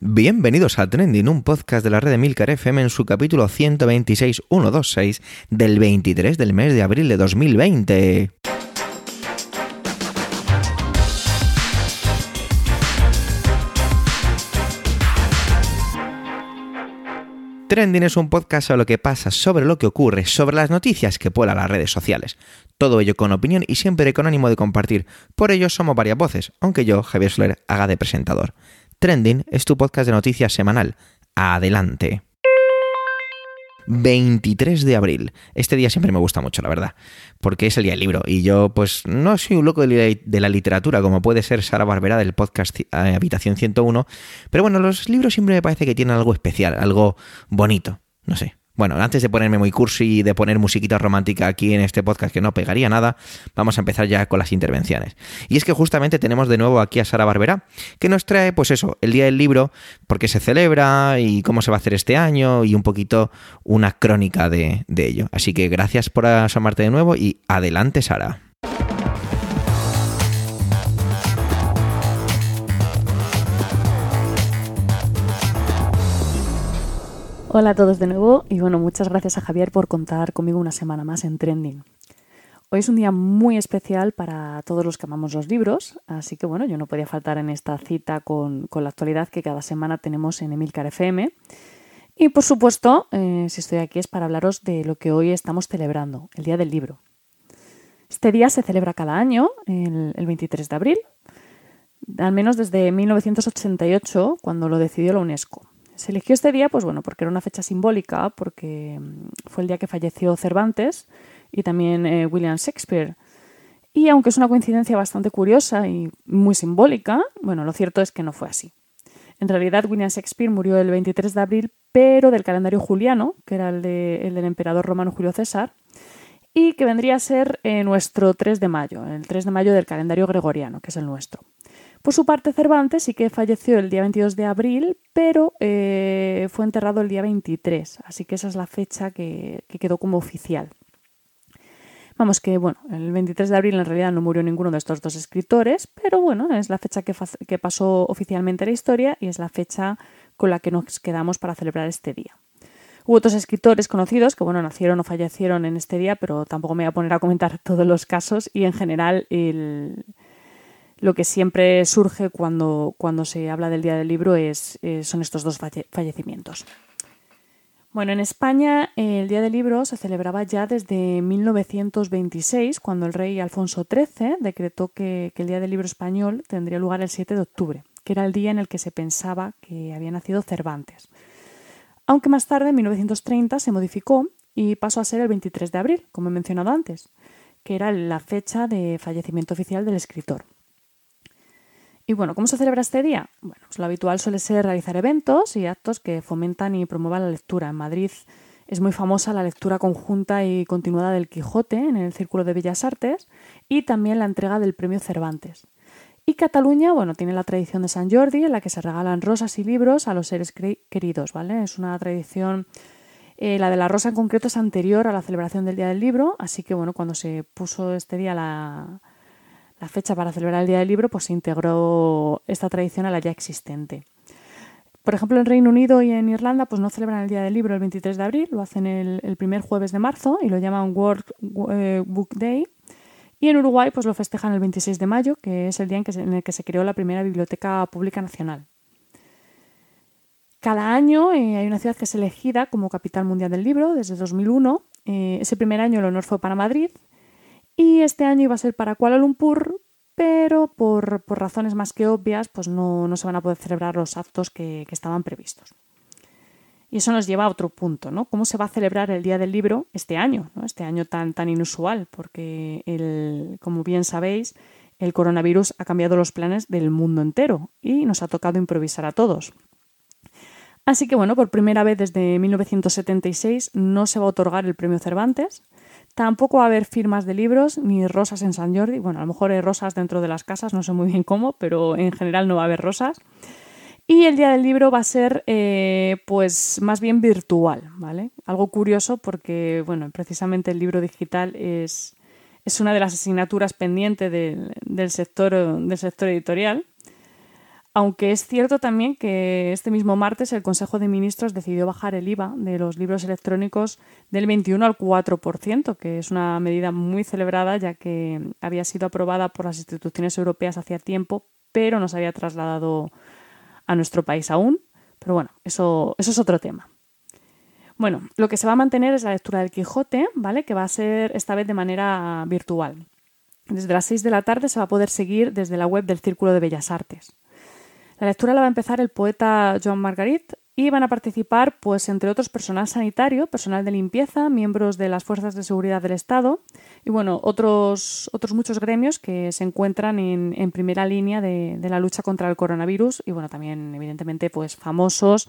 Bienvenidos a Trending, un podcast de la red de Milcar FM en su capítulo 126.126 del 23 del mes de abril de 2020. Trending es un podcast sobre lo que pasa, sobre lo que ocurre, sobre las noticias que pueblan las redes sociales. Todo ello con opinión y siempre con ánimo de compartir. Por ello somos varias voces, aunque yo, Javier Soler, haga de presentador. Trending es tu podcast de noticias semanal. Adelante. 23 de abril. Este día siempre me gusta mucho, la verdad, porque es el día del libro. Y yo, pues, no soy un loco de la literatura, como puede ser Sara Barbera del podcast eh, Habitación 101. Pero bueno, los libros siempre me parece que tienen algo especial, algo bonito. No sé, bueno, antes de ponerme muy cursi y de poner musiquita romántica aquí en este podcast que no pegaría nada, vamos a empezar ya con las intervenciones. Y es que justamente tenemos de nuevo aquí a Sara Barbera, que nos trae, pues eso, el Día del Libro, por qué se celebra y cómo se va a hacer este año y un poquito una crónica de, de ello. Así que gracias por asomarte de nuevo y adelante, Sara. Hola a todos de nuevo y bueno, muchas gracias a Javier por contar conmigo una semana más en Trending. Hoy es un día muy especial para todos los que amamos los libros, así que bueno, yo no podía faltar en esta cita con, la actualidad que cada semana tenemos en Emilcar FM. Y por supuesto, eh, si estoy aquí es para hablaros de lo que hoy estamos celebrando, el Día del Libro. Este día se celebra cada año, el, el 23 de abril, al menos desde 1988, cuando lo decidió la UNESCO. Se eligió este día, pues bueno, porque era una fecha simbólica, porque mm, fue el día que falleció Cervantes y también eh, William Shakespeare. Y aunque es una coincidencia bastante curiosa y muy simbólica, bueno, lo cierto es que no fue así. En realidad, William Shakespeare murió el 23 de abril, pero del calendario juliano, que era el, del emperador romano Julio César, y que vendría a ser eh, nuestro 3 de mayo, el 3 de mayo del calendario gregoriano, que es el nuestro. Por su parte, Cervantes sí que falleció el día 22 de abril, pero eh, fue enterrado el día 23, así que esa es la fecha que, quedó como oficial. Vamos que, bueno, el 23 de abril en realidad no murió ninguno de estos dos escritores, pero bueno, es la fecha que, que pasó oficialmente la historia y es la fecha con la que nos quedamos para celebrar este día. Hubo otros escritores conocidos que, bueno, nacieron o fallecieron en este día, pero tampoco me voy a poner a comentar todos los casos y en general el, lo que siempre surge cuando, cuando se habla del Día del Libro es, eh, son estos dos fallecimientos. Bueno, en España el Día del Libro se celebraba ya desde 1926, cuando el rey Alfonso XIII decretó que, que, el Día del Libro español tendría lugar el 7 de octubre, que era el día en el que se pensaba que había nacido Cervantes. Aunque más tarde, en 1930, se modificó y pasó a ser el 23 de abril, como he mencionado antes, que era la fecha de fallecimiento oficial del escritor. Y bueno, ¿cómo se celebra este día? Bueno, pues lo habitual suele ser realizar eventos y actos que fomentan y promuevan la lectura. En Madrid es muy famosa la lectura conjunta y continuada del Quijote en el Círculo de Bellas Artes y también la entrega del Premio Cervantes. Y Cataluña, bueno, tiene la tradición de San Jordi en la que se regalan rosas y libros a los seres queridos, ¿vale? Es una tradición eh, la de la rosa en concreto es anterior a la celebración del Día del Libro, así que bueno, cuando se puso este día la, la fecha para celebrar el Día del Libro, pues se integró esta tradición a la ya existente. Por ejemplo, en Reino Unido y en Irlanda pues no celebran el Día del Libro el 23 de abril, lo hacen el, primer jueves de marzo y lo llaman World eh, Book Day. Y en Uruguay pues lo festejan el 26 de mayo, que es el día en, que en el que se creó la primera biblioteca pública nacional. Cada año eh, hay una ciudad que es elegida como capital mundial del libro desde 2001. Eh, ese primer año el honor fue para Madrid y este año iba a ser para Kuala Lumpur, pero por, razones más que obvias, pues no, se van a poder celebrar los actos que, estaban previstos. Y eso nos lleva a otro punto, ¿no? ¿Cómo se va a celebrar el Día del Libro este año, este año tan, tan inusual? Porque, el, como bien sabéis, el coronavirus ha cambiado los planes del mundo entero y nos ha tocado improvisar a todos. Así que bueno, por primera vez desde 1976 no se va a otorgar el premio Cervantes. Tampoco va a haber firmas de libros ni rosas en San Jordi. Bueno, a lo mejor hay rosas dentro de las casas, no sé muy bien cómo, pero en general no va a haber rosas. Y el día del libro va a ser, eh, pues, más bien virtual, ¿vale? Algo curioso porque, bueno, precisamente el libro digital es, es una de las asignaturas pendientes del, sector, del sector editorial. Aunque es cierto también que este mismo martes el Consejo de Ministros decidió bajar el IVA de los libros electrónicos del 21 al 4%, que es una medida muy celebrada ya que había sido aprobada por las instituciones europeas hacía tiempo, pero no se había trasladado a nuestro país aún. Pero bueno, eso, es otro tema. Bueno, lo que se va a mantener es la lectura del Quijote, ¿vale? Que va a ser esta vez de manera virtual. Desde las 6 de la tarde se va a poder seguir desde la web del Círculo de Bellas Artes. La lectura la va a empezar el poeta Joan Margarit y van a participar, pues, entre otros, personal sanitario, personal de limpieza, miembros de las fuerzas de seguridad del Estado y, bueno, otros, otros muchos gremios que se encuentran en, primera línea de, la lucha contra el coronavirus y, bueno, también, evidentemente, pues, famosos,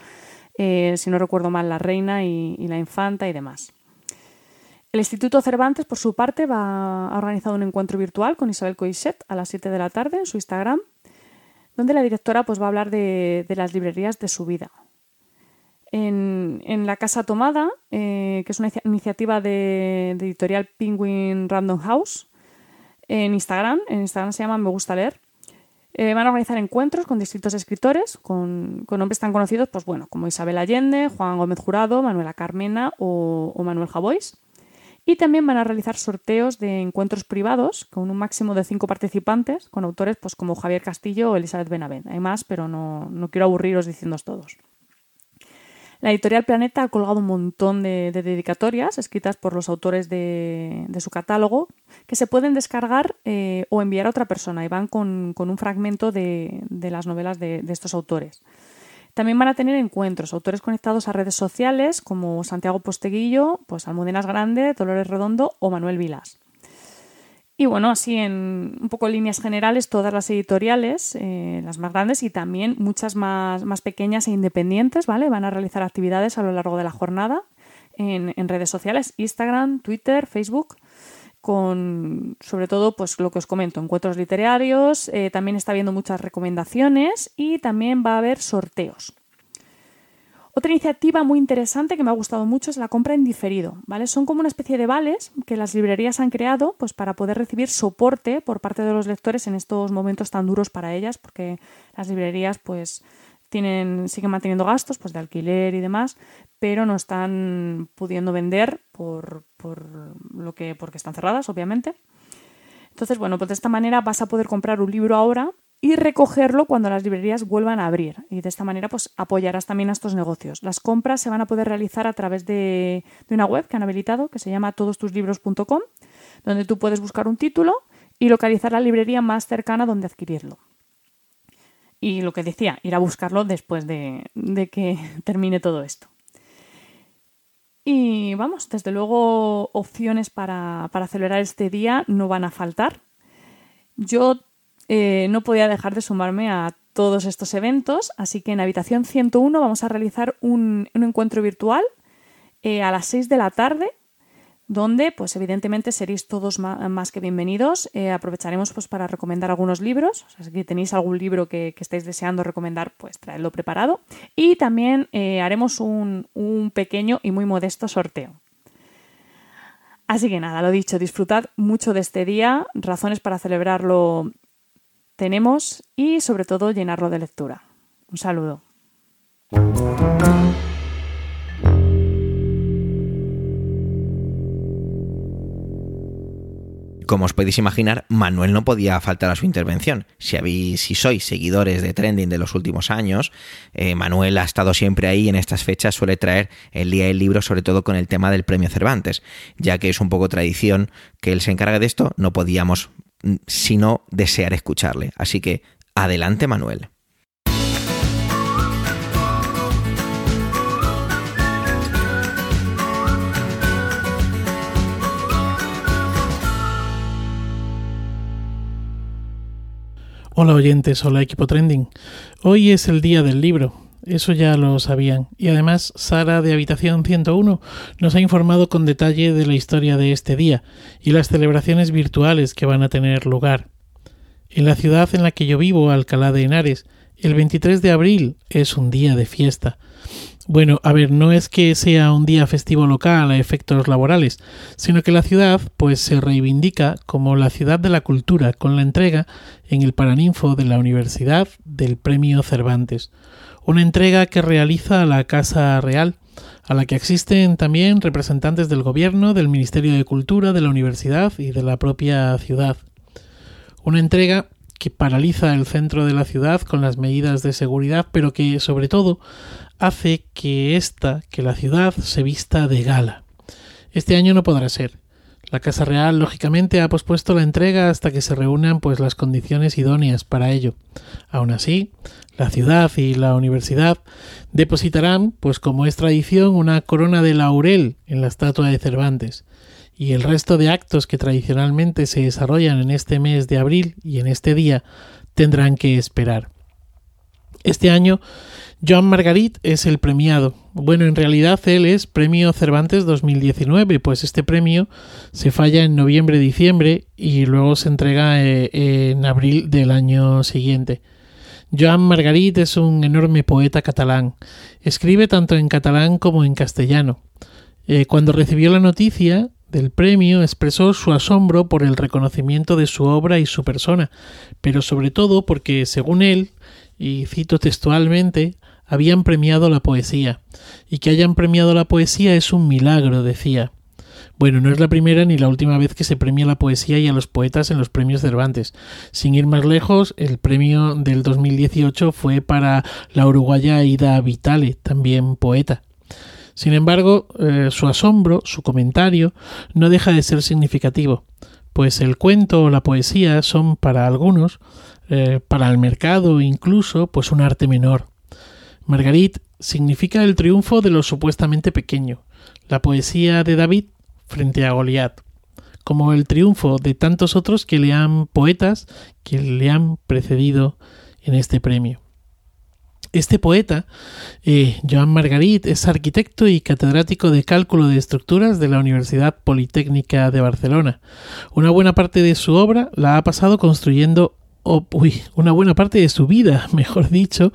eh, si no recuerdo mal, la reina y, la infanta y demás. El Instituto Cervantes, por su parte, va a organizar un encuentro virtual con Isabel Coixet a las 7 de la tarde en su Instagram donde la directora pues, va a hablar de, las librerías de su vida. En, La Casa Tomada, eh, que es una iniciativa de, editorial Penguin Random House, en Instagram, en Instagram se llama Me Gusta Leer, eh, van a organizar encuentros con distintos escritores, con, con, nombres tan conocidos pues, bueno, como Isabel Allende, Juan Gómez Jurado, Manuela Carmena o, o Manuel Javois. Y también van a realizar sorteos de encuentros privados con un máximo de cinco participantes, con autores pues, como Javier Castillo o Elizabeth Benavent. Hay más, pero no, quiero aburriros diciéndoos todos. La editorial Planeta ha colgado un montón de, dedicatorias escritas por los autores de, su catálogo que se pueden descargar eh, o enviar a otra persona y van con, un fragmento de, las novelas de estos autores. También van a tener encuentros, autores conectados a redes sociales como Santiago Posteguillo, pues Almudenas Grande, Dolores Redondo o Manuel Vilas. Y bueno, así en un poco líneas generales, todas las editoriales, eh, las más grandes y también muchas más, más, pequeñas e independientes, ¿vale? Van a realizar actividades a lo largo de la jornada en, en redes sociales, Instagram, Twitter, Facebook con sobre todo pues lo que os comento, encuentros literarios, eh, también está habiendo muchas recomendaciones y también va a haber sorteos. Otra iniciativa muy interesante que me ha gustado mucho es la compra en diferido, ¿vale? Son como una especie de vales que las librerías han creado pues para poder recibir soporte por parte de los lectores en estos momentos tan duros para ellas, porque las librerías pues tienen, siguen manteniendo gastos pues, de alquiler y demás, pero no están pudiendo vender por, lo que, porque están cerradas, obviamente. Entonces, bueno, pues de esta manera vas a poder comprar un libro ahora y recogerlo cuando las librerías vuelvan a abrir. Y de esta manera, pues apoyarás también a estos negocios. Las compras se van a poder realizar a través de, una web que han habilitado que se llama todostuslibros.com, donde tú puedes buscar un título y localizar la librería más cercana donde adquirirlo. Y lo que decía, ir a buscarlo después de, que termine todo esto. Y vamos, desde luego opciones para, celebrar este día no van a faltar. Yo eh, no podía dejar de sumarme a todos estos eventos, así que en Habitación 101 vamos a realizar un, encuentro virtual eh, a las 6 de la tarde donde pues evidentemente seréis todos más, que bienvenidos. Eh, aprovecharemos pues para recomendar algunos libros, si tenéis algún libro que, estáis deseando recomendar, pues traedlo preparado. Y también eh, haremos un, un pequeño y muy modesto sorteo. Así que nada, lo dicho, disfrutad mucho de este día, razones para celebrarlo tenemos y sobre todo llenarlo de lectura. Un saludo. Como os podéis imaginar, Manuel no podía faltar a su intervención. Si, habéis, si sois seguidores de Trending de los últimos años, eh, Manuel ha estado siempre ahí en estas fechas, suele traer el día del libro, sobre todo con el tema del premio Cervantes, ya que es un poco tradición que él se encargue de esto, no podíamos mm, sino desear escucharle. Así que adelante Manuel. Hola oyentes, hola equipo trending. Hoy es el día del libro. eso ya lo sabían. Y además, Sara de Habitación 101 nos ha informado con detalle de la historia de este día y las celebraciones virtuales que van a tener lugar. En la ciudad en la que yo vivo, Alcalá de Henares, el 23 de abril es un día de fiesta. Bueno, a ver, no es que sea un día festivo local a efectos laborales, sino que la ciudad pues se reivindica como la ciudad de la cultura con la entrega en el Paraninfo de la Universidad del Premio Cervantes, una entrega que realiza la Casa Real, a la que asisten también representantes del Gobierno, del Ministerio de Cultura, de la Universidad y de la propia ciudad. Una entrega que paraliza el centro de la ciudad con las medidas de seguridad, pero que sobre todo hace que esta, que la ciudad se vista de gala. Este año no podrá ser. La Casa Real, lógicamente, ha pospuesto la entrega hasta que se reúnan pues las condiciones idóneas para ello. Aún así, la ciudad y la universidad depositarán, pues como es tradición, una corona de laurel en la estatua de Cervantes, y el resto de actos que tradicionalmente se desarrollan en este mes de abril y en este día tendrán que esperar. Este año Joan Margarit es el premiado. Bueno, en realidad él es Premio Cervantes 2019, pues este premio se falla en noviembre-diciembre y luego se entrega eh, en abril del año siguiente. Joan Margarit es un enorme poeta catalán. Escribe tanto en catalán como en castellano. Eh, cuando recibió la noticia del premio expresó su asombro por el reconocimiento de su obra y su persona, pero sobre todo porque, según él, y cito textualmente, habían premiado la poesía, y que hayan premiado la poesía es un milagro, decía. Bueno, no es la primera ni la última vez que se premia la poesía y a los poetas en los premios Cervantes. Sin ir más lejos, el premio del 2018 fue para la uruguaya Ida Vitale, también poeta. Sin embargo, eh, su asombro, su comentario, no deja de ser significativo, pues el cuento o la poesía son para algunos, eh, para el mercado incluso, pues un arte menor, Margarit significa el triunfo de lo supuestamente pequeño, la poesía de David frente a Goliat, como el triunfo de tantos otros que le han poetas que le han precedido en este premio. Este poeta, eh, Joan Margarit, es arquitecto y catedrático de cálculo de estructuras de la Universidad Politécnica de Barcelona. Una buena parte de su obra la ha pasado construyendo uy, una buena parte de su vida, mejor dicho,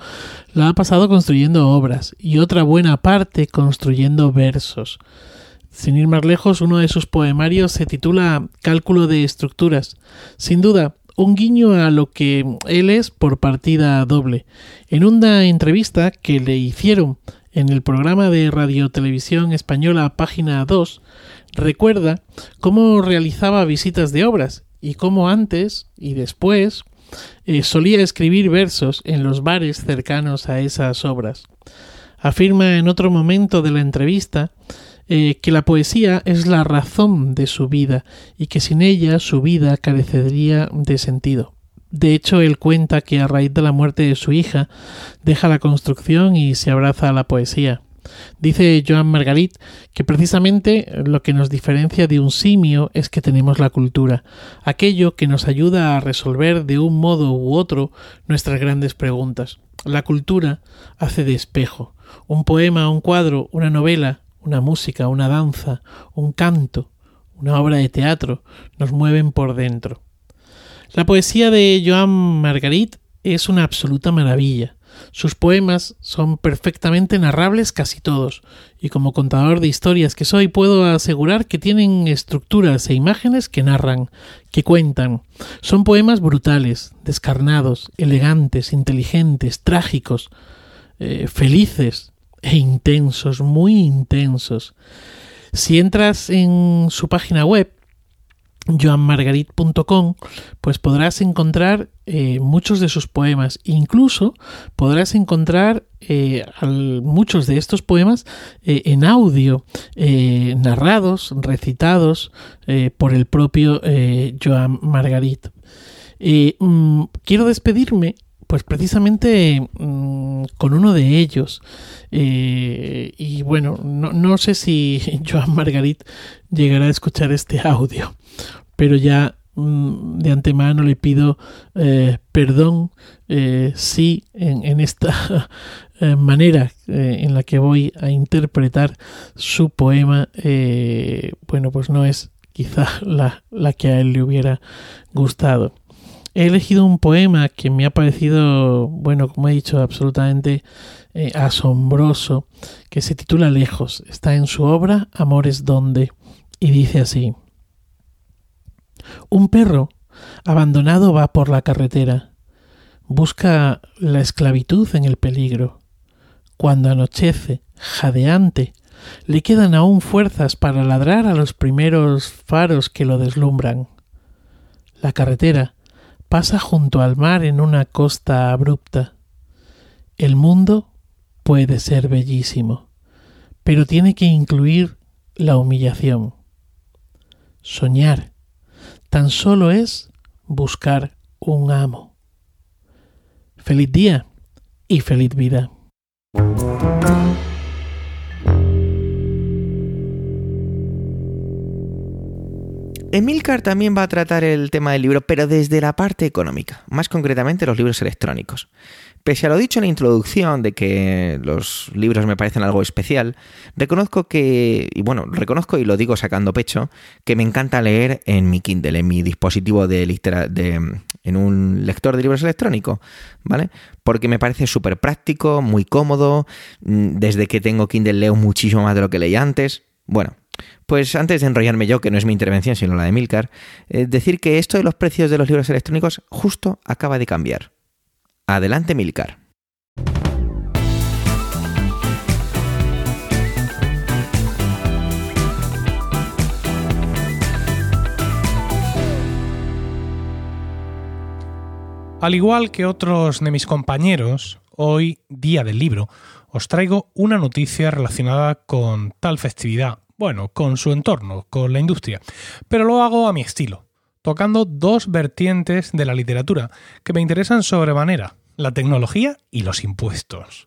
la ha pasado construyendo obras y otra buena parte construyendo versos. Sin ir más lejos, uno de sus poemarios se titula Cálculo de estructuras. Sin duda, un guiño a lo que él es por partida doble. En una entrevista que le hicieron en el programa de radiotelevisión española Página 2, recuerda cómo realizaba visitas de obras y cómo antes y después eh, solía escribir versos en los bares cercanos a esas obras. Afirma en otro momento de la entrevista eh, que la poesía es la razón de su vida y que sin ella su vida carecería de sentido. De hecho, él cuenta que a raíz de la muerte de su hija deja la construcción y se abraza a la poesía. Dice Joan Margarit que precisamente lo que nos diferencia de un simio es que tenemos la cultura, aquello que nos ayuda a resolver de un modo u otro nuestras grandes preguntas. La cultura hace de espejo. Un poema, un cuadro, una novela, una música, una danza, un canto, una obra de teatro nos mueven por dentro. La poesía de Joan Margarit es una absoluta maravilla. Sus poemas son perfectamente narrables casi todos, y como contador de historias que soy puedo asegurar que tienen estructuras e imágenes que narran, que cuentan. Son poemas brutales, descarnados, elegantes, inteligentes, trágicos, eh, felices e intensos, muy intensos. Si entras en su página web, joanmargarit.com, pues podrás encontrar eh, muchos de sus poemas. Incluso podrás encontrar eh, muchos de estos poemas eh, en audio, narrados, recitados por el propio Joan Margarit. Mm, quiero despedirme pues precisamente mm, con uno de ellos. y bueno, no, no, sé si Joan Margarit llegará a escuchar este audio, pero ya mm, de antemano le pido eh, perdón eh, si en, esta eh, manera en la que voy a interpretar su poema, bueno, pues no es quizá la, la que a él le hubiera gustado. He elegido un poema que me ha parecido, bueno, como he dicho, absolutamente asombroso, que se titula Lejos. Está en su obra Amores donde y dice así. Un perro abandonado va por la carretera. Busca la esclavitud en el peligro. Cuando anochece, jadeante, le quedan aún fuerzas para ladrar a los primeros faros que lo deslumbran. La carretera pasa junto al mar en una costa abrupta. El mundo puede ser bellísimo, pero tiene que incluir la humillación. Soñar tan solo es buscar un amo. Feliz día y feliz vida. Emilcar también va a tratar el tema del libro, pero desde la parte económica, más concretamente los libros electrónicos. Pese a lo dicho en la introducción de que los libros me parecen algo especial, reconozco que, y bueno, reconozco y lo digo sacando pecho, que me encanta leer en mi Kindle, en mi dispositivo de, de en un lector de libros electrónico, ¿vale? Porque me parece súper práctico, muy cómodo, mm, desde que tengo Kindle leo muchísimo más de lo que leía antes. Bueno, pues antes de enrollarme yo, que no es mi intervención, sino la de Milcar, eh, decir que esto de los precios de los libros electrónicos justo acaba de cambiar. Adelante, Milcar. Al igual que otros de mis compañeros, hoy, día del libro, os traigo una noticia relacionada con tal festividad, bueno, con su entorno, con la industria, pero lo hago a mi estilo, tocando dos vertientes de la literatura que me interesan sobremanera, la tecnología y los impuestos.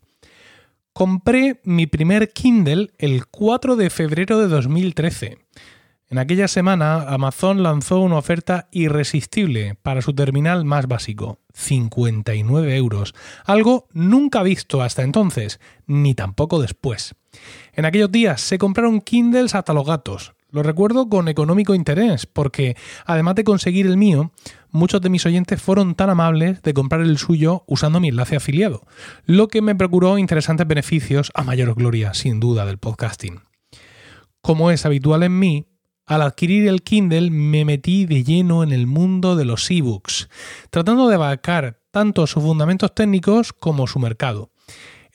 Compré mi primer Kindle el 4 de febrero de 2013. En aquella semana, Amazon lanzó una oferta irresistible para su terminal más básico, 59 euros, algo nunca visto hasta entonces, ni tampoco después. En aquellos días se compraron Kindles hasta los gatos, lo recuerdo con económico interés, porque además de conseguir el mío, muchos de mis oyentes fueron tan amables de comprar el suyo usando mi enlace afiliado, lo que me procuró interesantes beneficios a mayor gloria, sin duda, del podcasting. Como es habitual en mí, al adquirir el Kindle me metí de lleno en el mundo de los ebooks, tratando de abarcar tanto sus fundamentos técnicos como su mercado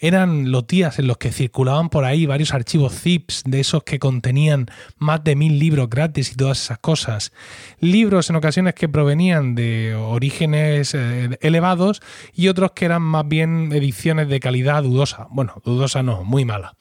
eran los días en los que circulaban por ahí varios archivos zips de esos que contenían más de mil libros gratis y todas esas cosas. Libros en ocasiones que provenían de orígenes eh, elevados y otros que eran más bien ediciones de calidad dudosa. Bueno, dudosa no, muy mala.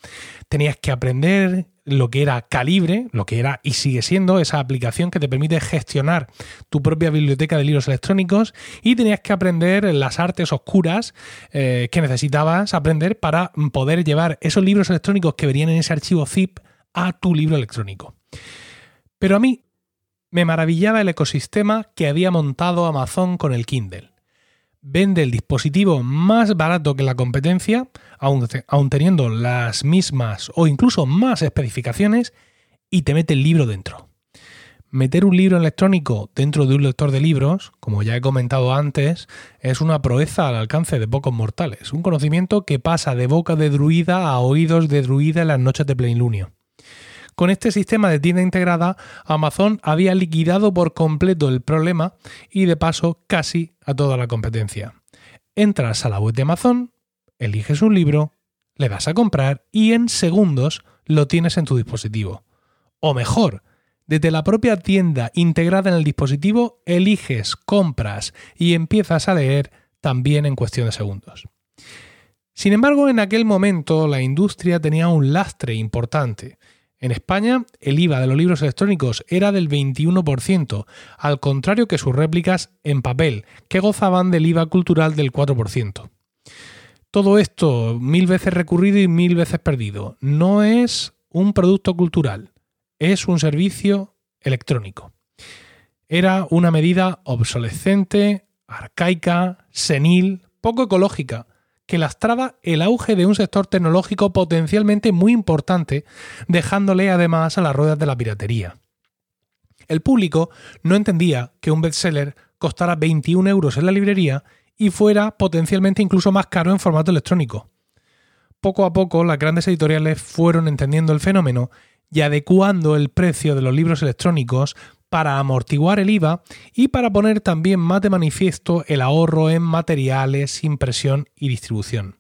Tenías que aprender lo que era Calibre, lo que era y sigue siendo esa aplicación que te permite gestionar tu propia biblioteca de libros electrónicos y tenías que aprender las artes oscuras eh, que necesitabas aprender para poder llevar esos libros electrónicos que venían en ese archivo zip a tu libro electrónico. Pero a mí me maravillaba el ecosistema que había montado Amazon con el Kindle vende el dispositivo más barato que la competencia, aun, teniendo las mismas o incluso más especificaciones, y te mete el libro dentro. Meter un libro electrónico dentro de un lector de libros, como ya he comentado antes, es una proeza al alcance de pocos mortales, un conocimiento que pasa de boca de druida a oídos de druida en las noches de plenilunio. Con este sistema de tienda integrada, Amazon había liquidado por completo el problema y de paso casi a toda la competencia. Entras a la web de Amazon, eliges un libro, le das a comprar y en segundos lo tienes en tu dispositivo. O mejor, desde la propia tienda integrada en el dispositivo, eliges, compras y empiezas a leer también en cuestión de segundos. Sin embargo, en aquel momento la industria tenía un lastre importante en España, el IVA de los libros electrónicos era del 21%, al contrario que sus réplicas en papel, que gozaban del IVA cultural del 4%. Todo esto mil veces recurrido y mil veces perdido. No es un producto cultural, es un servicio electrónico. Era una medida obsolescente, arcaica, senil, poco ecológica, que lastraba el auge de un sector tecnológico potencialmente muy importante, dejándole además a las ruedas de la piratería. El público no entendía que un bestseller costara 21 euros en la librería y fuera potencialmente incluso más caro en formato electrónico. Poco a poco las grandes editoriales fueron entendiendo el fenómeno y adecuando el precio de los libros electrónicos para amortiguar el IVA y para poner también más de manifiesto el ahorro en materiales, impresión y distribución.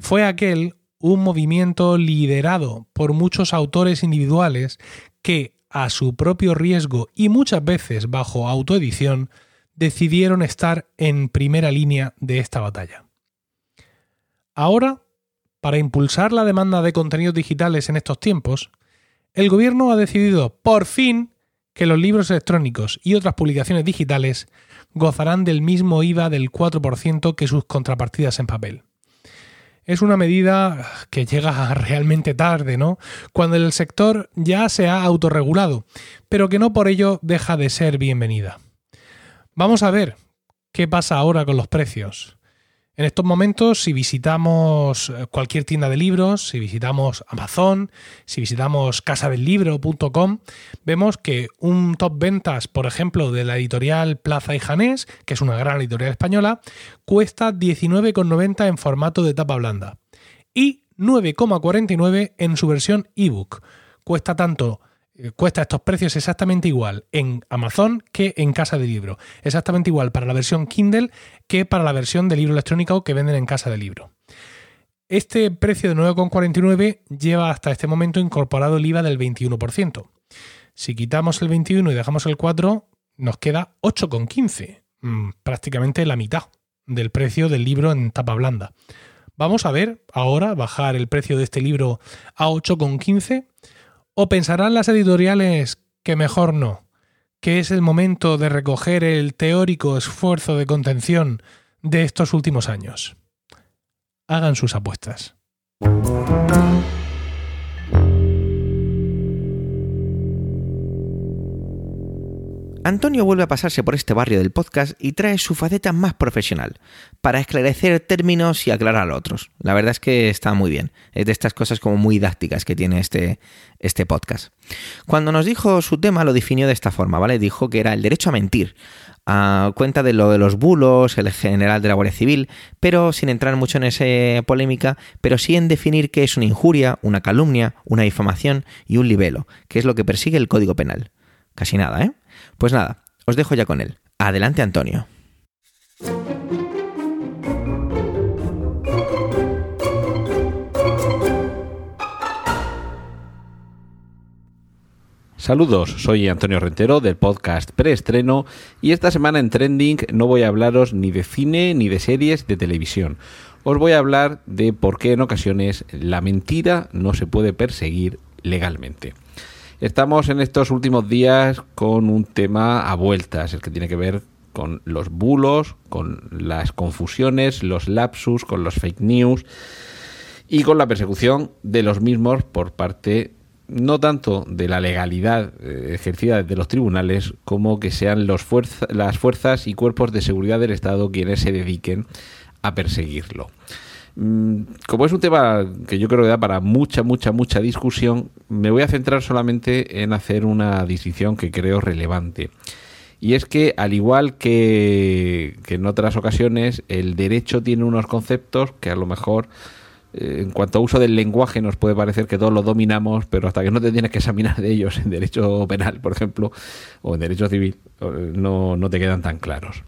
Fue aquel un movimiento liderado por muchos autores individuales que, a su propio riesgo y muchas veces bajo autoedición, decidieron estar en primera línea de esta batalla. Ahora, para impulsar la demanda de contenidos digitales en estos tiempos, el gobierno ha decidido, por fin, que los libros electrónicos y otras publicaciones digitales gozarán del mismo IVA del 4% que sus contrapartidas en papel. Es una medida que llega realmente tarde, ¿no? Cuando el sector ya se ha autorregulado, pero que no por ello deja de ser bienvenida. Vamos a ver qué pasa ahora con los precios. En estos momentos, si visitamos eh, cualquier tienda de libros, si visitamos Amazon, si visitamos casadellibro.com, vemos que un top ventas, por ejemplo, de la editorial Plaza y Janés, que es una gran editorial española, cuesta 19,90 en formato de tapa blanda y 9,49 en su versión ebook. Cuesta tanto cuesta estos precios exactamente igual en Amazon que en Casa de Libro. Exactamente igual para la versión Kindle que para la versión de libro electrónico que venden en Casa de Libro. Este precio de 9,49 lleva hasta este momento incorporado el IVA del 21%. Si quitamos el 21 y dejamos el 4, nos queda 8,15, mm, prácticamente la mitad del precio del libro en tapa blanda. Vamos a ver ahora bajar el precio de este libro a 8,15 ¿O pensarán las editoriales que mejor no? Que es el momento de recoger el teórico esfuerzo de contención de estos últimos años. Hagan sus apuestas. Antonio vuelve a pasarse por este barrio del podcast y trae su faceta más profesional, para esclarecer términos y aclarar otros. La verdad es que está muy bien. Es de estas cosas como muy didácticas que tiene este, este podcast. Cuando nos dijo su tema lo definió de esta forma, ¿vale? Dijo que era el derecho a mentir, a cuenta de lo de los bulos, el general de la Guardia Civil, pero sin entrar mucho en esa polémica, pero sí en definir qué es una injuria, una calumnia, una difamación y un libelo, que es lo que persigue el Código Penal. Casi nada, ¿eh? Pues nada, os dejo ya con él. Adelante, Antonio. Saludos, soy Antonio Rentero del podcast Preestreno y esta semana en Trending no voy a hablaros ni de cine ni de series de televisión. Os voy a hablar de por qué en ocasiones la mentira no se puede perseguir legalmente. Estamos en estos últimos días con un tema a vueltas, el que tiene que ver con los bulos, con las confusiones, los lapsus, con los fake news y con la persecución de los mismos por parte no tanto de la legalidad eh, ejercida desde los tribunales como que sean los las fuerzas y cuerpos de seguridad del Estado quienes se dediquen a perseguirlo. Mm, como es un tema que yo creo que da para mucha, mucha, mucha discusión, me voy a centrar solamente en hacer una distinción que creo relevante. Y es que, al igual que, en otras ocasiones, el derecho tiene unos conceptos que a lo mejor, eh, en cuanto a uso del lenguaje, nos puede parecer que todos lo dominamos, pero hasta que no te tienes que examinar de ellos en derecho penal, por ejemplo, o en derecho civil, eh, no, no te quedan tan claros.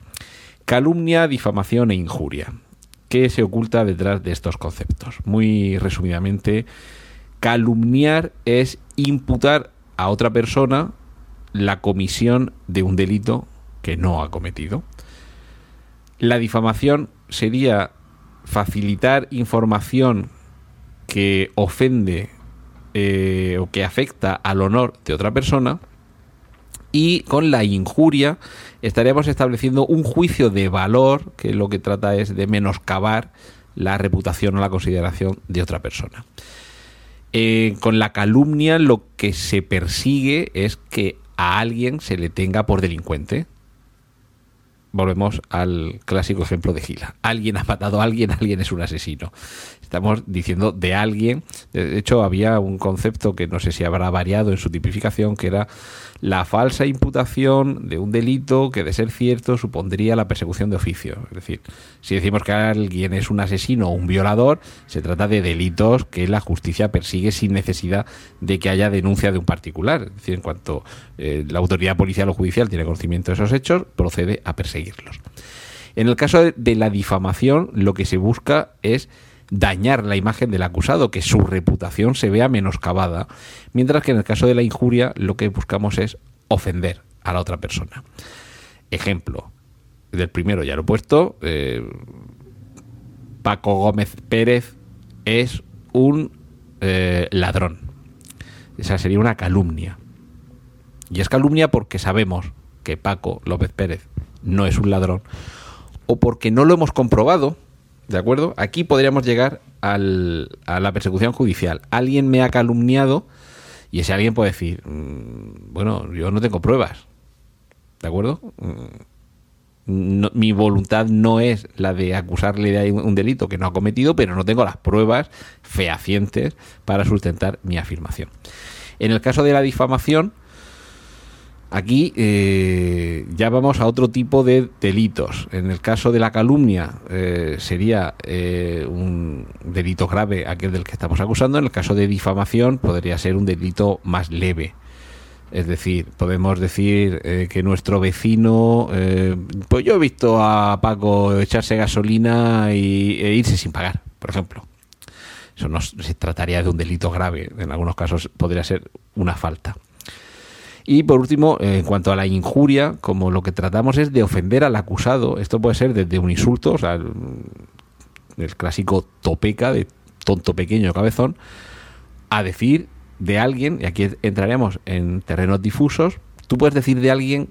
Calumnia, difamación e injuria. ¿Qué se oculta detrás de estos conceptos? Muy resumidamente, calumniar es imputar a otra persona la comisión de un delito que no ha cometido. La difamación sería facilitar información que ofende eh, o que afecta al honor de otra persona y con la injuria estaríamos estableciendo un juicio de valor que lo que trata es de menoscabar la reputación o la consideración de otra persona. Eh, con la calumnia lo que se persigue es que a alguien se le tenga por delincuente. Volvemos al clásico ejemplo de Gila. Alguien ha matado a alguien, alguien es un asesino. Estamos diciendo de alguien. De hecho, había un concepto que no sé si habrá variado en su tipificación, que era la falsa imputación de un delito que, de ser cierto, supondría la persecución de oficio. Es decir, si decimos que alguien es un asesino o un violador, se trata de delitos que la justicia persigue sin necesidad de que haya denuncia de un particular. Es decir, en cuanto eh, la autoridad policial o judicial tiene conocimiento de esos hechos, procede a En el caso de la difamación, lo que se busca es dañar la imagen del acusado, que su reputación se vea menoscabada, mientras que en el caso de la injuria lo que buscamos es ofender a la otra persona. Ejemplo, del primero ya lo he puesto, eh, Paco Gómez Pérez es un eh, ladrón. Esa sería una calumnia. Y es calumnia porque sabemos que Paco López Pérez no es un ladrón, o porque no lo hemos comprobado, ¿De acuerdo? Aquí podríamos llegar al, a la persecución judicial. Alguien me ha calumniado y ese alguien puede decir, mm, bueno, yo no tengo pruebas. ¿De acuerdo? Mm, mi voluntad no es la de acusarle de un delito que no ha cometido, pero no tengo las pruebas fehacientes para sustentar mi afirmación. En el caso de la difamación, Aquí eh, ya vamos a otro tipo de delitos. En el caso de la calumnia eh, sería eh, un delito grave aquel del que estamos acusando. En el caso de difamación podría ser un delito más leve. Es decir, podemos decir que nuestro vecino, pues yo he visto a Paco echarse gasolina y, e irse sin pagar, por ejemplo. Eso no se trataría de un delito grave. En algunos casos podría ser una falta. Y por último, en cuanto a la injuria, como lo que tratamos es de ofender al acusado, esto puede ser desde un insulto, o sea, el, clásico topeca de tonto pequeño cabezón, a decir de alguien, y aquí entraremos en terrenos difusos, tú puedes decir de alguien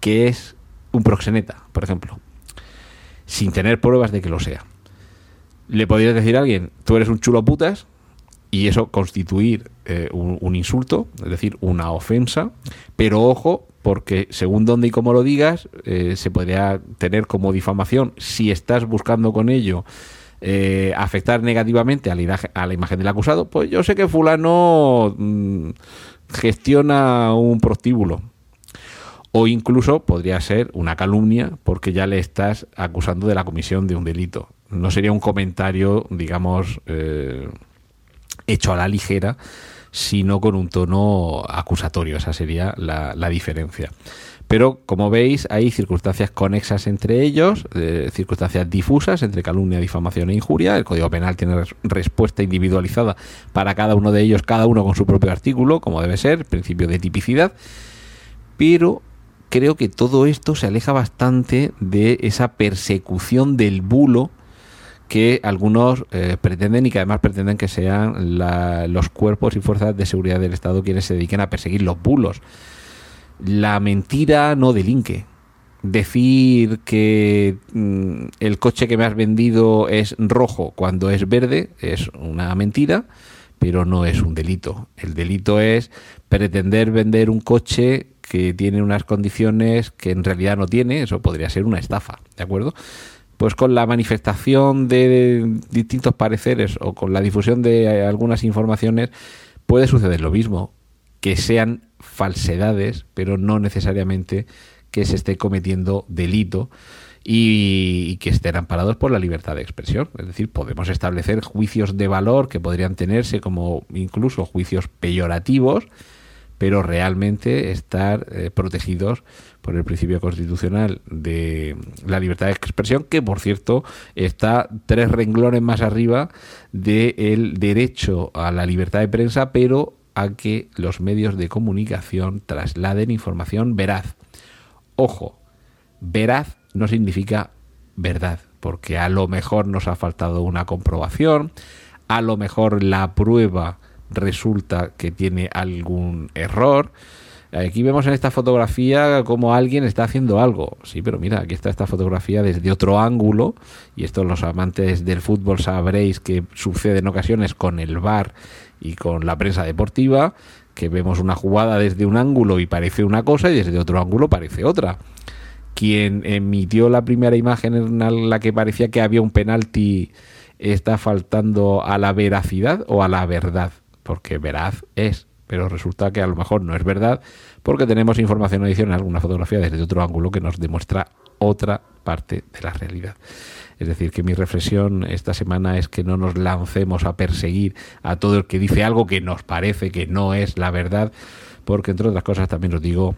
que es un proxeneta, por ejemplo, sin tener pruebas de que lo sea. Le podrías decir a alguien, tú eres un chulo putas, y eso constituir eh, un, insulto, es decir, una ofensa, pero ojo, porque según dónde y cómo lo digas, eh, se podría tener como difamación si estás buscando con ello eh, afectar negativamente a la, imagen del acusado, pues yo sé que fulano mm, gestiona un prostíbulo. O incluso podría ser una calumnia porque ya le estás acusando de la comisión de un delito. No sería un comentario, digamos, hecho a la ligera, sino con un tono acusatorio. Esa sería la, diferencia. Pero, como veis, hay circunstancias conexas entre ellos, eh, circunstancias difusas entre calumnia, difamación e injuria. El Código Penal tiene respuesta individualizada para cada uno de ellos, cada uno con su propio artículo, como debe ser, principio de tipicidad. Pero creo que todo esto se aleja bastante de esa persecución del bulo que algunos eh, pretenden y que además pretenden que sean los cuerpos y fuerzas de seguridad del Estado quienes se dediquen a perseguir los bulos. La mentira no delinque. Decir que mm, el coche que me has vendido es rojo cuando es verde es una mentira, pero no es un delito. El delito es pretender vender un coche que tiene unas condiciones que en realidad no tiene, eso podría ser una estafa, ¿de acuerdo? Pues con la manifestación de distintos pareceres o con la difusión de algunas informaciones puede suceder lo mismo, que sean falsedades, pero no necesariamente que se esté cometiendo delito y, que estén amparados por la libertad de expresión. Es decir, podemos establecer juicios de valor que podrían tenerse como incluso juicios peyorativos, pero realmente estar eh, protegidos por el principio constitucional de la libertad de expresión, que por cierto está tres renglones más arriba del derecho a la libertad de prensa, pero a que los medios de comunicación trasladen información veraz. Ojo, veraz no significa verdad, porque a lo mejor nos ha faltado una comprobación, a lo mejor la prueba resulta que tiene algún error. Aquí vemos en esta fotografía como alguien está haciendo algo. Sí, pero mira, aquí está esta fotografía desde otro ángulo. Y esto los amantes del fútbol sabréis que sucede en ocasiones con el VAR y con la prensa deportiva, que vemos una jugada desde un ángulo y parece una cosa y desde otro ángulo parece otra. quien emitió la primera imagen en la que parecía que había un penalti está faltando a la veracidad o a la verdad, porque veraz es, pero resulta que a lo mejor no es verdad, porque tenemos información adicional, alguna fotografía desde otro ángulo que nos demuestra otra parte de la realidad. Es decir, que mi reflexión esta semana es que no nos lancemos a perseguir a todo el que dice algo que nos parece que no es la verdad, porque entre otras cosas también os digo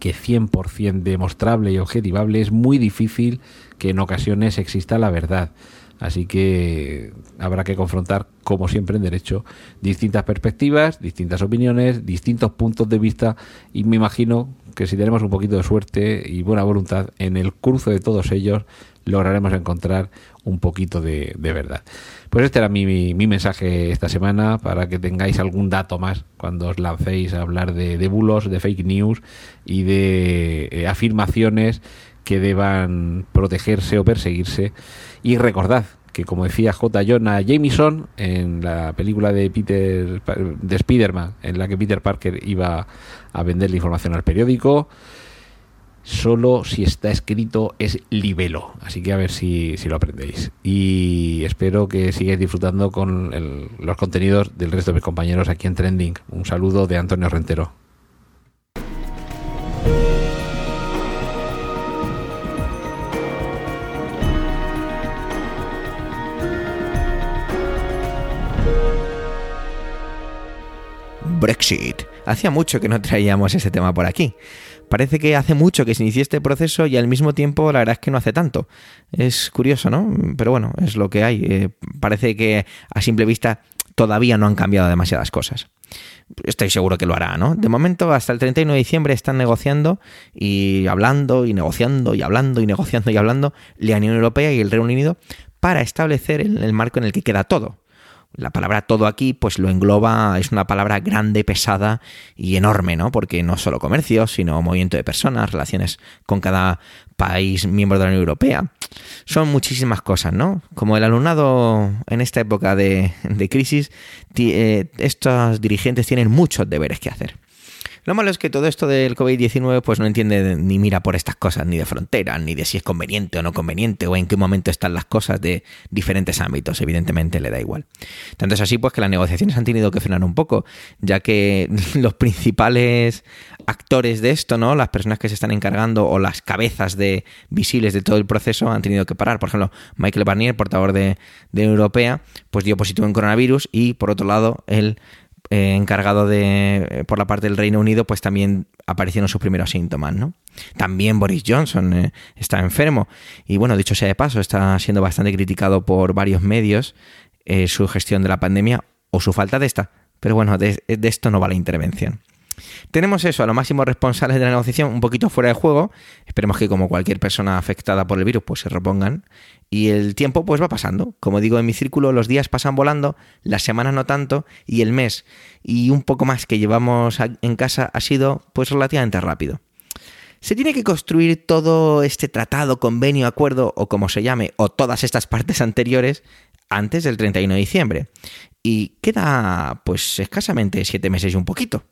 que 100% demostrable y objetivable es muy difícil que en ocasiones exista la verdad. Así que habrá que confrontar, como siempre en derecho, distintas perspectivas, distintas opiniones, distintos puntos de vista y me imagino que si tenemos un poquito de suerte y buena voluntad, en el cruce de todos ellos lograremos encontrar un poquito de, verdad. Pues este era mi, mensaje esta semana para que tengáis algún dato más cuando os lancéis a hablar de, de bulos, de fake news y de eh, afirmaciones que deban protegerse o perseguirse. Y recordad que, como decía J. Jonah Jameson en la película de Peter de Spider-Man, en la que Peter Parker iba a vender la información al periódico, solo si está escrito es libelo. Así que a ver si, lo aprendéis. Y espero que sigáis disfrutando con los contenidos del resto de mis compañeros aquí en Trending. Un saludo de Antonio Rentero. Brexit. Hacía mucho que no traíamos ese tema por aquí. Parece que hace mucho que se inició este proceso y al mismo tiempo la verdad es que no hace tanto. Es curioso, ¿no? Pero bueno, es lo que hay. Eh, parece que a simple vista todavía no han cambiado demasiadas cosas. Estoy seguro que lo hará, ¿no? De momento, hasta el 31 de diciembre están negociando y hablando y negociando y hablando y negociando y hablando la Unión Europea y el Reino Unido para establecer el marco en el que queda todo. La palabra todo aquí, pues lo engloba, es una palabra grande, pesada y enorme, ¿no? Porque no solo comercio, sino movimiento de personas, relaciones con cada país miembro de la Unión Europea. Son muchísimas cosas, ¿no? Como el alumnado en esta época de, crisis, eh, estos dirigentes tienen muchos deberes que hacer. Lo malo es que todo esto del COVID-19 pues no entiende ni mira por estas cosas, ni de fronteras, ni de si es conveniente o no conveniente, o en qué momento están las cosas de diferentes ámbitos, evidentemente le da igual. Tanto es así pues que las negociaciones han tenido que frenar un poco, ya que los principales actores de esto, ¿no? Las personas que se están encargando o las cabezas de visibles de todo el proceso han tenido que parar. Por ejemplo, Michael Barnier, portador de, de Europea, pues dio positivo en coronavirus y por otro lado, el eh, encargado de eh, por la parte del Reino Unido, pues también aparecieron sus primeros síntomas, ¿no? También Boris Johnson eh, está enfermo y bueno, dicho sea de paso, está siendo bastante criticado por varios medios su gestión de la pandemia o su falta de esta. Pero bueno, de esto no va la intervención. Tenemos eso, a los máximos responsables de la negociación un poquito fuera de juego. Esperemos que como cualquier persona afectada por el virus pues se repongan. Y el tiempo pues va pasando. Como digo en mi círculo, los días pasan volando, las semanas no tanto y el mes y un poco más que llevamos en casa ha sido pues relativamente rápido. Se tiene que construir todo este tratado, convenio, acuerdo o como se llame, o todas estas partes anteriores antes del 31 de diciembre. Y queda pues escasamente siete meses y un poquito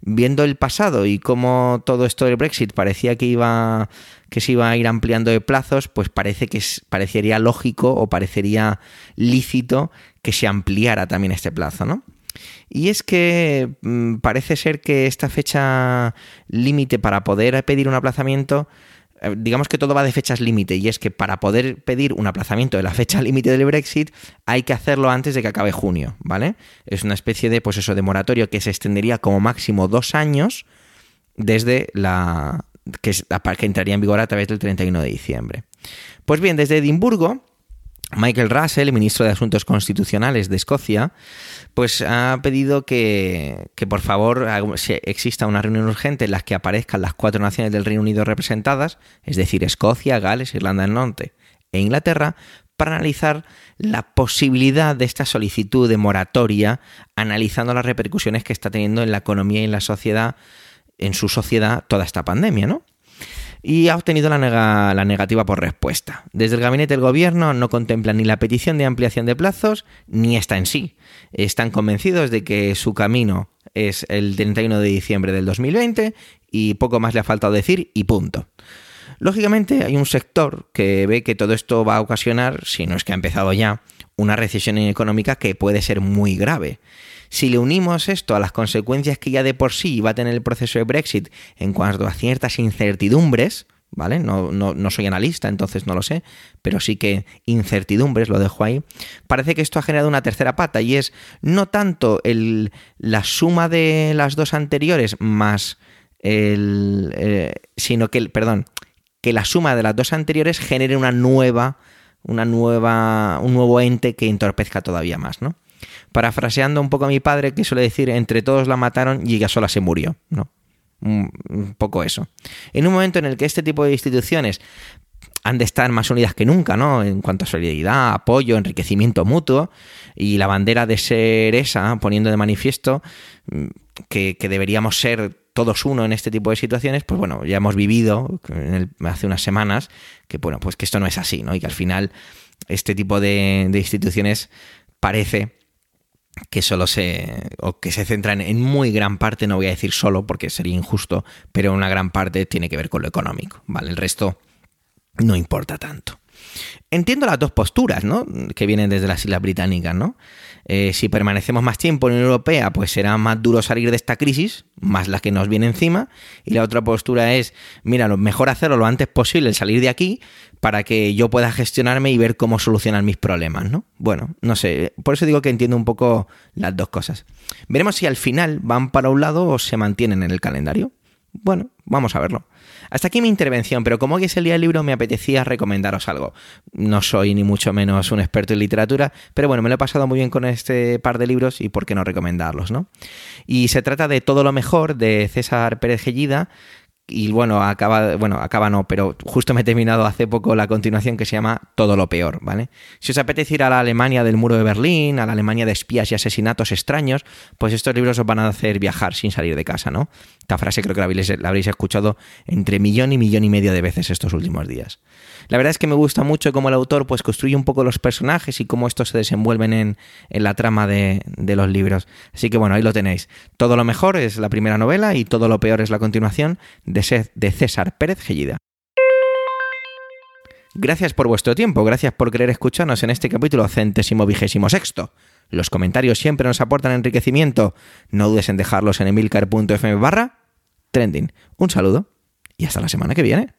viendo el pasado y cómo todo esto del Brexit parecía que iba que se iba a ir ampliando de plazos, pues parece que parecería lógico o parecería lícito que se ampliara también este plazo, ¿no? Y es que mm, parece ser que esta fecha límite para poder pedir un aplazamiento digamos que todo va de fechas límite y es que para poder pedir un aplazamiento de la fecha límite del Brexit hay que hacerlo antes de que acabe junio, ¿vale? Es una especie de, pues eso, de moratorio que se extendería como máximo dos años desde la... que, que entraría en vigor a través del 31 de diciembre. Pues bien, desde Edimburgo Michael Russell, ministro de Asuntos Constitucionales de Escocia, pues ha pedido que, por favor exista una reunión urgente en la que aparezcan las cuatro naciones del Reino Unido representadas, es decir, Escocia, Gales, Irlanda del Norte e Inglaterra, para analizar la posibilidad de esta solicitud de moratoria, analizando las repercusiones que está teniendo en la economía y en la sociedad, en su sociedad, toda esta pandemia, ¿no? Y ha obtenido la, la, negativa por respuesta. Desde el gabinete del gobierno no contemplan ni la petición de ampliación de plazos ni esta en sí. Están convencidos de que su camino es el 31 de diciembre del 2020 y poco más le ha faltado decir y punto. Lógicamente hay un sector que ve que todo esto va a ocasionar, si no es que ha empezado ya, una recesión económica que puede ser muy grave. Si le unimos esto a las consecuencias que ya de por sí va a tener el proceso de Brexit en cuanto a ciertas incertidumbres, ¿vale? No, no, soy analista, entonces no lo sé, pero sí que incertidumbres, lo dejo ahí. Parece que esto ha generado una tercera pata y es no tanto el, la suma de las dos anteriores más el... Eh, sino que, el, perdón, que la suma de las dos anteriores genere una nueva, una nueva, un nuevo ente que entorpezca todavía más, ¿no? Parafraseando un poco a mi padre, que suele decir, entre todos la mataron y ella sola se murió, ¿no? Un poco eso. En un momento en el que este tipo de instituciones han de estar más unidas que nunca, ¿no? En cuanto a solidaridad, apoyo, enriquecimiento mutuo, y la bandera de ser esa, poniendo de manifiesto mm, que, deberíamos ser todos uno en este tipo de situaciones, pues bueno, ya hemos vivido hace unas semanas que, bueno, pues que esto no es así, ¿no? Y que al final este tipo de, de instituciones parece que solo se o que se centran en muy gran parte, no voy a decir solo porque sería injusto, pero una gran parte tiene que ver con lo económico, ¿vale? El resto no importa tanto. Entiendo las dos posturas, ¿no? Que vienen desde las Islas Británicas, ¿no? Eh, si permanecemos más tiempo en la Unión Europea, pues será más duro salir de esta crisis, más la que nos viene encima. Y la otra postura es, mira, lo mejor hacerlo lo antes posible, salir de aquí, para que yo pueda gestionarme y ver cómo solucionar mis problemas, ¿no? Bueno, no sé, por eso digo que entiendo un poco las dos cosas. Veremos si al final van para un lado o se mantienen en el calendario. Bueno, vamos a verlo. Hasta aquí mi intervención, pero como hoy es el día del libro me apetecía recomendaros algo. No soy ni mucho menos un experto en literatura, pero bueno, me lo he pasado muy bien con este par de libros y por qué no recomendarlos, ¿no? Y se trata de Todo lo mejor de César Pérez Gellida, y bueno, acaba, bueno, acaba no, pero justo me he terminado hace poco la continuación que se llama Todo lo peor, ¿vale? Si os apetece ir a la Alemania del muro de Berlín, a la Alemania de espías y asesinatos extraños, pues estos libros os van a hacer viajar sin salir de casa, ¿no? Esta frase creo que la habréis, la habréis escuchado entre millón y millón y medio de veces estos últimos días. La verdad es que me gusta mucho cómo el autor pues construye un poco los personajes y cómo estos se desenvuelven en, la trama de, los libros. Así que bueno, ahí lo tenéis. Todo lo mejor es la primera novela y todo lo peor es la continuación de, de César Pérez Gellida. Gracias por vuestro tiempo, gracias por querer escucharnos en este capítulo centésimo vigésimo sexto. Los comentarios siempre nos aportan enriquecimiento. No dudes en dejarlos en emilcar.fm barra trending. Un saludo y hasta la semana que viene.